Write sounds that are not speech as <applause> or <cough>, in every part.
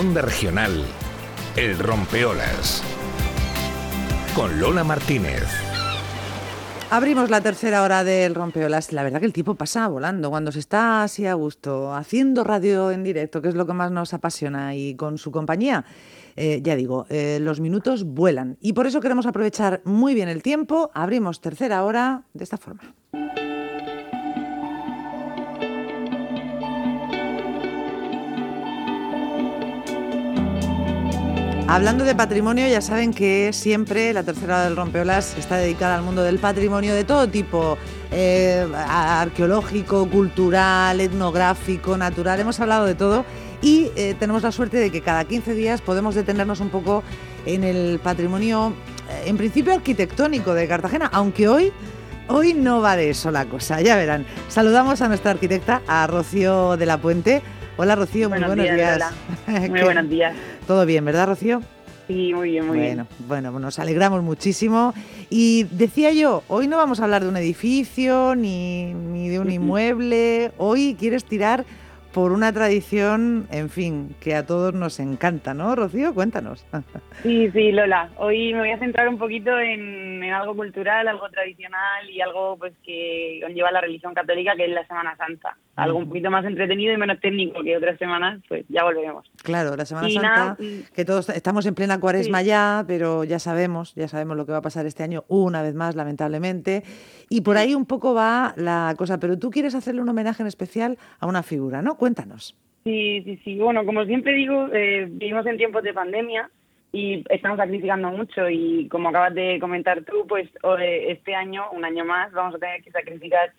Regional, El Rompeolas. Con Lola Martínez. Abrimos la tercera hora del Rompeolas. La verdad que el tiempo pasa volando cuando se está así a gusto, haciendo radio en directo, que es lo que más nos apasiona, y con su compañía. Eh, ya digo, eh, los minutos vuelan y por eso queremos aprovechar muy bien el tiempo. Abrimos tercera hora de esta forma. Hablando de patrimonio, ya saben que siempre la tercera del Rompeolas está dedicada al mundo del patrimonio de todo tipo, eh, arqueológico, cultural, etnográfico, natural, hemos hablado de todo y eh, tenemos la suerte de que cada 15 días podemos detenernos un poco en el patrimonio, eh, en principio arquitectónico de Cartagena, aunque hoy... Hoy no va de eso la cosa, ya verán. Saludamos a nuestra arquitecta, a Rocío de la Puente. Hola Rocío, muy buenos días. <laughs> Muy buenos días. Todo bien, ¿verdad Rocío? Sí, muy bien, muy bien. Bueno, nos alegramos muchísimo. Y decía yo, hoy no vamos a hablar de un edificio ni, ni de un inmueble. Hoy quieres tirar por una tradición, en fin, que a todos nos encanta, ¿no, Rocío? Cuéntanos. <laughs> Sí, sí, Lola. Hoy me voy a centrar un poquito en, algo cultural, algo tradicional y algo pues que conlleva la religión católica, que es la Semana Santa. Algo un poquito más entretenido y menos técnico que otras semanas, pues ya volveremos. Claro, la Semana Santa, mm, que todos estamos en plena cuaresma ya, pero ya sabemos, ya sabemos lo que va a pasar este año una vez más, lamentablemente. Y por ahí un poco va la cosa, pero tú quieres hacerle un homenaje en especial a una figura, ¿no? Cuéntanos. Sí, sí, sí. Bueno, como siempre digo, eh, vivimos en tiempos de pandemia y estamos sacrificando mucho y como acabas de comentar tú, pues este año, un año más, vamos a tener que sacrificar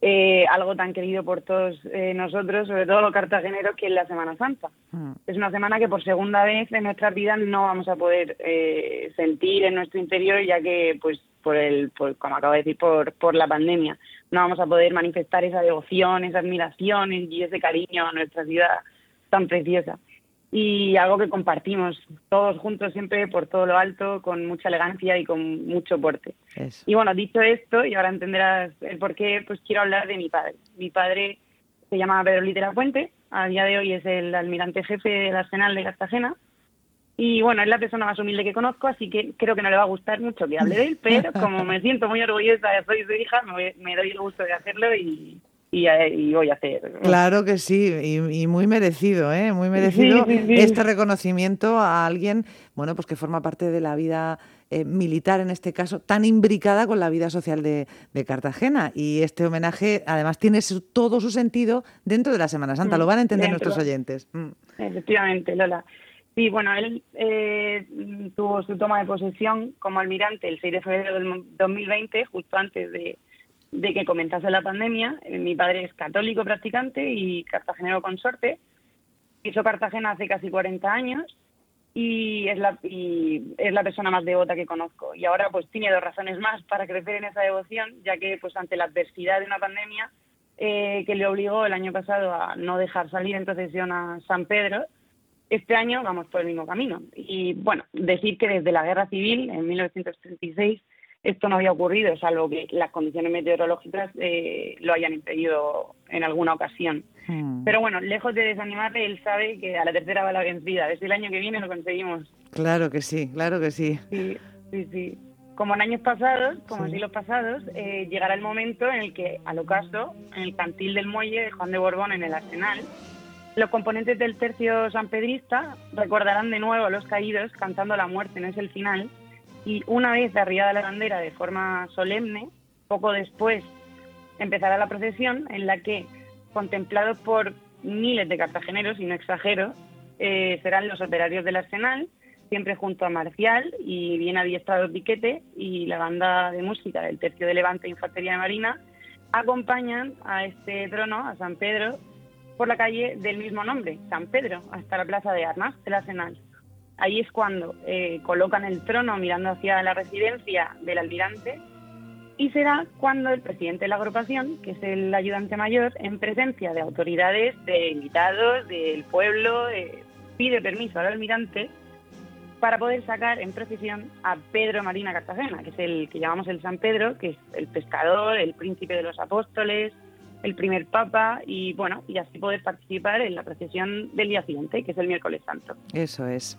eh, algo tan querido por todos eh, nosotros, sobre todo los cartageneros, que es la Semana Santa. Mm. Es una semana que por segunda vez en nuestras vidas no vamos a poder eh, sentir en nuestro interior, ya que, pues, por el, como acabo de decir, por, por la pandemia, no vamos a poder manifestar esa devoción, esa admiración y ese cariño a nuestra ciudad tan preciosa y algo que compartimos todos juntos siempre por todo lo alto, con mucha elegancia y con mucho porte. Y bueno, dicho esto, y ahora entenderás el por qué, pues quiero hablar de mi padre. Mi padre se llama Pedro Litera Puente, a día de hoy es el almirante jefe del Arsenal de Cartagena. Y bueno, es la persona más humilde que conozco, así que creo que no le va a gustar mucho que hable de él, pero <laughs> como me siento muy orgullosa de soy su hija, me, me doy el gusto de hacerlo y, y, voy a hacer. Claro que sí, y, muy merecido, ¿eh? Muy merecido este reconocimiento a alguien, bueno, pues que forma parte de la vida eh, militar, en este caso, tan imbricada con la vida social de, Cartagena. Y este homenaje, además, tiene todo su sentido dentro de la Semana Santa. Lo van a entender nuestros oyentes. Mm. Efectivamente, Lola. Sí, bueno, él eh, tuvo su toma de posesión como almirante el 6 de febrero del 2020, justo antes de, que comenzase la pandemia. Eh, mi padre es católico practicante y cartagenero consorte. Hizo Cartagena hace casi 40 años y es la y es la persona más devota que conozco y ahora pues tiene dos razones más para crecer en esa devoción ya que pues ante la adversidad de una pandemia eh, que le obligó el año pasado a no dejar salir en procesión a San Pedro este año vamos por el mismo camino y bueno decir que desde la guerra civil en 1936 esto no había ocurrido, salvo que las condiciones meteorológicas eh, lo hayan impedido en alguna ocasión. Hmm. Pero bueno, lejos de desanimarle, él sabe que a la tercera va la vencida. Desde el año que viene lo conseguimos. Claro que sí, claro que sí. Sí, sí, sí. Como en años pasados, como en siglos pasados, eh, llegará el momento en el que, al ocaso, en el cantil del muelle de Juan de Borbón en el Arsenal, los componentes del tercio sanpedrista recordarán de nuevo a los caídos cantando la muerte, no es el final, y una vez arriada la bandera de forma solemne, poco después empezará la procesión en la que, contemplados por miles de cartageneros, y no exagero, eh, serán los operarios del arsenal, siempre junto a Marcial y bien adiestrado Piquete y la banda de música del Tercio de Levante Infantería de Marina, acompañan a este trono, a San Pedro, por la calle del mismo nombre, San Pedro, hasta la plaza de armas del arsenal. Ahí es cuando eh, colocan el trono mirando hacia la residencia del almirante y será cuando el presidente de la agrupación, que es el ayudante mayor, en presencia de autoridades, de invitados, del pueblo, eh, pide permiso al almirante para poder sacar en procesión a Pedro Marina Cartagena, que es el que llamamos el San Pedro, que es el pescador, el príncipe de los apóstoles, el primer papa y bueno, y así poder participar en la procesión del día siguiente, que es el miércoles santo. Eso es.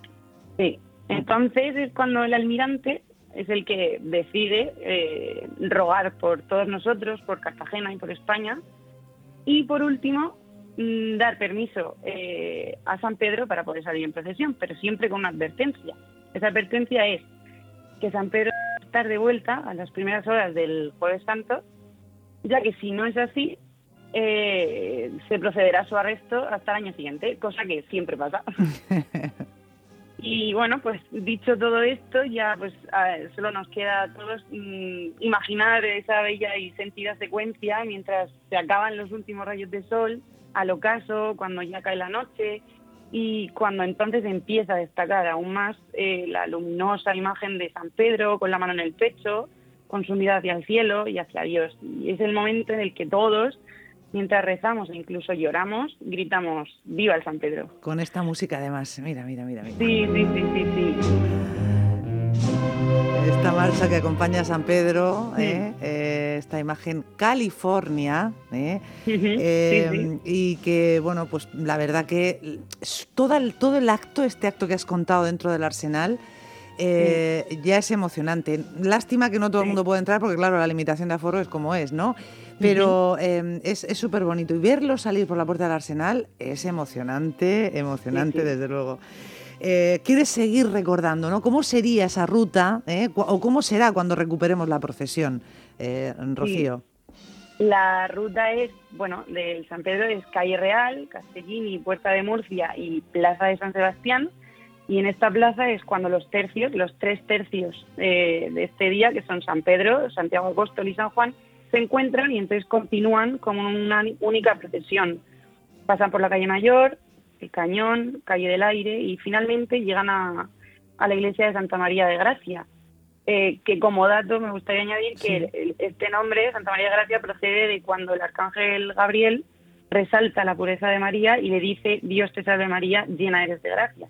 Sí, entonces es cuando el almirante es el que decide eh, rogar por todos nosotros, por Cartagena y por España. Y por último, mm, dar permiso eh, a San Pedro para poder salir en procesión, pero siempre con una advertencia. Esa advertencia es que San Pedro debe estar de vuelta a las primeras horas del Jueves Santo, ya que si no es así, eh, se procederá a su arresto hasta el año siguiente, cosa que siempre pasa. <laughs> Y bueno, pues dicho todo esto, ya pues solo nos queda a todos mm, imaginar esa bella y sentida secuencia mientras se acaban los últimos rayos de sol, al ocaso, cuando ya cae la noche y cuando entonces empieza a destacar aún más eh, la luminosa imagen de San Pedro con la mano en el pecho, con su mirada hacia el cielo y hacia Dios. Y es el momento en el que todos mientras rezamos e incluso lloramos, gritamos ¡Viva el San Pedro! Con esta música además, mira, mira, mira. mira. Sí, sí, sí, sí, sí. Esta marcha que acompaña a San Pedro, ¿eh? Eh, esta imagen California, ¿eh? y que, bueno, pues la verdad que todo el, todo el acto, este acto que has contado dentro del arsenal, ya es emocionante. Lástima que no todo el mundo puede entrar porque, claro, la limitación de aforo es como es, ¿no? Pero em, es súper bonito. Y verlo salir por la puerta del Arsenal es emocionante, emocionante desde luego. Eh, ¿Quieres seguir recordando, no? ¿Cómo sería esa ruta eh? o cómo será cuando recuperemos la procesión, eh, Rocío? La ruta es, bueno, del San Pedro es Calle Real, Castellini, Puerta de Murcia y Plaza de San Sebastián. Y en esta plaza es cuando los tercios, los tres tercios de este día, que son San Pedro, Santiago Apóstol y San Juan, se encuentran y entonces continúan como una única procesión. Pasan por la calle Mayor, el Cañón, calle del Aire y finalmente llegan a, a la iglesia de Santa María de Gracia. Eh, que como dato me gustaría añadir que este nombre, Santa María de Gracia, procede de cuando el arcángel Gabriel resalta la pureza de María y le dice, Dios te salve María, llena eres de gracia,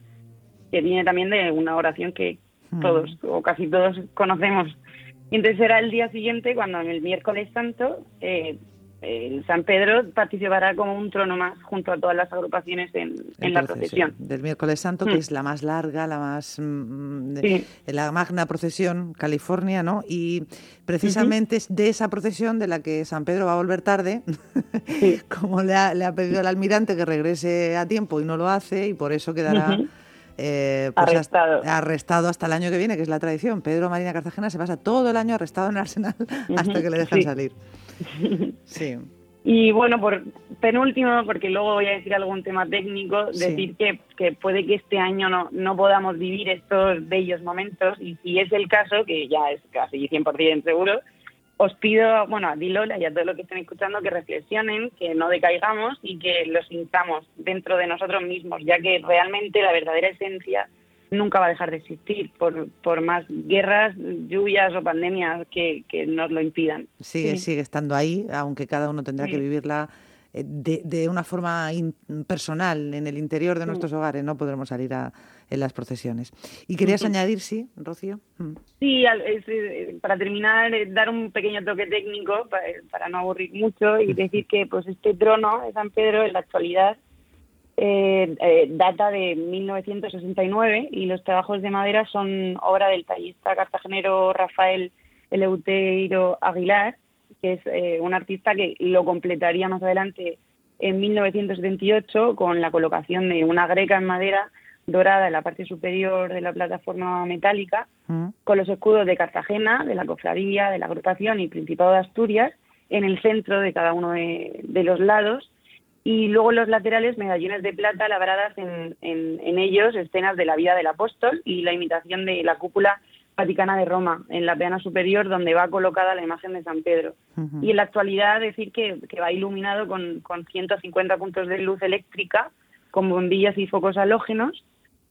que viene también de una oración que mm. todos o casi todos conocemos y entonces será el día siguiente cuando en el miércoles santo eh, el San Pedro participará como un trono más junto a todas las agrupaciones en, la procesión. Del miércoles santo, que mm. es la más larga, la más mm, la magna procesión California, ¿no? Y precisamente es de esa procesión de la que San Pedro va a volver tarde, <laughs> como le ha, le ha, pedido al almirante que regrese a tiempo y no lo hace, y por eso quedará. Eh, pues arrestado. Hasta, arrestado hasta el año que viene, que es la tradición. Pedro Marina Cartagena se pasa todo el año arrestado en Arsenal <laughs> hasta que le dejan salir. <laughs> Sí. Y bueno, por penúltimo, porque luego voy a decir algún tema técnico, decir que, que, puede que este año no, no podamos vivir estos bellos momentos y si es el caso, que ya es casi 100% seguro, os pido, bueno, a Dilola y a todos los que estén escuchando que reflexionen, que no decaigamos y que los sintamos dentro de nosotros mismos, ya que realmente la verdadera esencia nunca va a dejar de existir por, por más guerras, lluvias o pandemias que, que nos lo impidan. Sigue, sigue estando ahí, aunque cada uno tendrá que vivirla eh, de, de, una forma personal en el interior de nuestros hogares, no podremos salir a, en las procesiones. ¿Y querías añadir, sí, Rocío? Mm. Sí, eh, para terminar, eh, dar un pequeño toque técnico para, no aburrir mucho y decir que pues este trono de San Pedro en la actualidad eh, data de 1969 y los trabajos de madera son obra del tallista cartagenero Rafael Eleuteiro Aguilar, que es un artista que lo completaría más adelante en 1978 con la colocación de una greca en madera dorada en la parte superior de la plataforma metálica, mm. con los escudos de Cartagena, de la cofradía, de la agrupación y Principado de Asturias, en el centro de cada uno de, los lados, y luego en los laterales medallones de plata labradas en, en, ellos escenas de la vida del apóstol y la imitación de la cúpula Vaticana de Roma, en la peana superior donde va colocada la imagen de San Pedro. Y en la actualidad decir que, que va iluminado con, con 150 puntos de luz eléctrica, con bombillas y focos halógenos,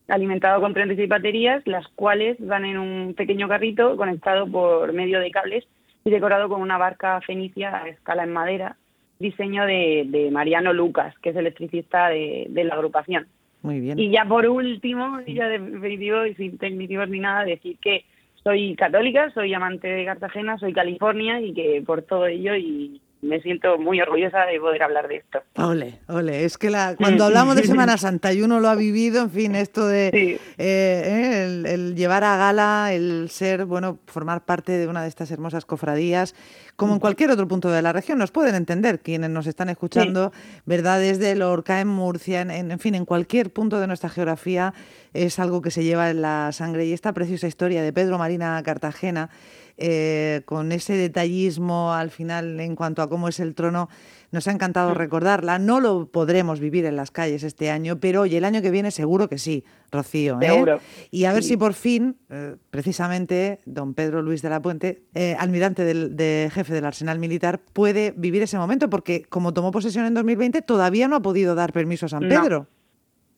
alimentado con 36 baterías, las cuales van en un pequeño carrito conectado por medio de cables y decorado con una barca fenicia a escala en madera, diseño de, Mariano Lucas, que es electricista de, la agrupación. Muy bien. Y ya por último, ya definitivo y sin tecnitivos ni nada, decir que soy católica, soy amante de Cartagena, soy California y que por todo ello y, me siento muy orgullosa de poder hablar de esto. Ole, ole, es que la, cuando hablamos de <laughs> Semana Santa y uno lo ha vivido, en fin, esto de eh, eh, el, llevar a gala, el ser, bueno, formar parte de una de estas hermosas cofradías, como en cualquier otro punto de la región, nos pueden entender quienes nos están escuchando, ¿verdad? Desde Lorca, en Murcia, en, en fin, en cualquier punto de nuestra geografía, es algo que se lleva en la sangre. Y esta preciosa historia de Pedro Marina Cartagena, eh, con ese detallismo al final en cuanto a cómo es el trono. Nos ha encantado mm. recordarla. No lo podremos vivir en las calles este año, pero oye, el año que viene seguro que sí, Rocío. ¿eh? Y a ver si por fin, eh, precisamente, don Pedro Luis de la Puente, almirante del, de jefe del Arsenal Militar, puede vivir ese momento, porque como tomó posesión en 2020, todavía no ha podido dar permiso a San Pedro.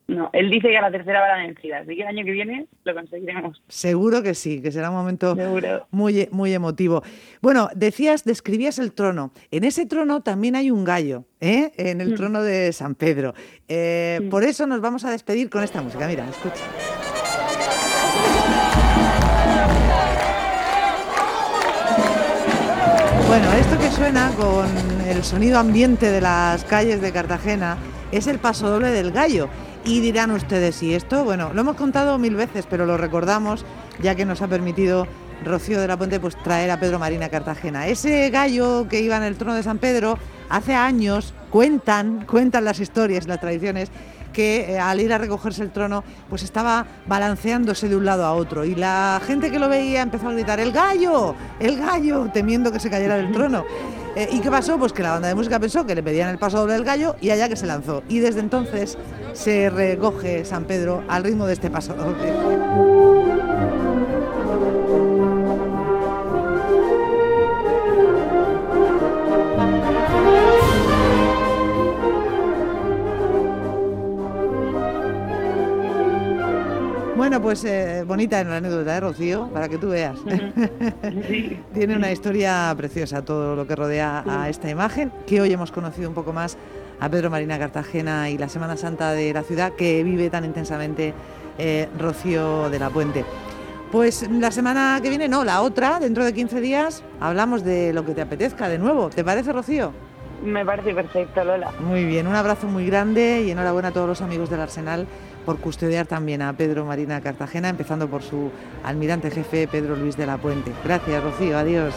No, él dice que a la tercera va la vencida, así que el año que viene lo conseguiremos. Seguro que sí, que será un momento muy, muy emotivo. Bueno, decías, describías el trono. En ese trono también hay un gallo, ¿eh? en el mm. trono de San Pedro. Eh, por eso nos vamos a despedir con esta música. Mira, escucha. Bueno, esto que suena con el sonido ambiente de las calles de Cartagena es el paso doble del gallo. Y dirán ustedes, ¿y esto? Bueno, lo hemos contado mil veces, pero lo recordamos ya que nos ha permitido Rocío de la Puente pues, traer a Pedro Marina a Cartagena. Ese gallo que iba en el trono de San Pedro, hace años cuentan, cuentan las historias, las tradiciones, que eh, al ir a recogerse el trono, pues estaba balanceándose de un lado a otro. Y la gente que lo veía empezó a gritar, ¡el gallo! ¡el gallo! temiendo que se cayera del trono. Eh, ¿Y qué pasó? Pues que la banda de música pensó que le pedían el paso doble del gallo y allá que se lanzó. Y desde entonces se recoge San Pedro al ritmo de este paso doble. Bueno, pues eh, bonita en la anécdota de Rocío, para que tú veas. <laughs> Tiene una historia preciosa todo lo que rodea a esta imagen, que hoy hemos conocido un poco más a Pedro Marina Cartagena y la Semana Santa de la ciudad que vive tan intensamente eh, Rocío de la Puente. Pues la semana que viene, no, la otra, dentro de 15 días, hablamos de lo que te apetezca de nuevo. ¿Te parece, Rocío? Me parece perfecto, Lola. Muy bien, un abrazo muy grande y enhorabuena a todos los amigos del Arsenal por custodiar también a Pedro Marina Cartagena, empezando por su almirante jefe Pedro Luis de la Puente. Gracias, Rocío. Adiós.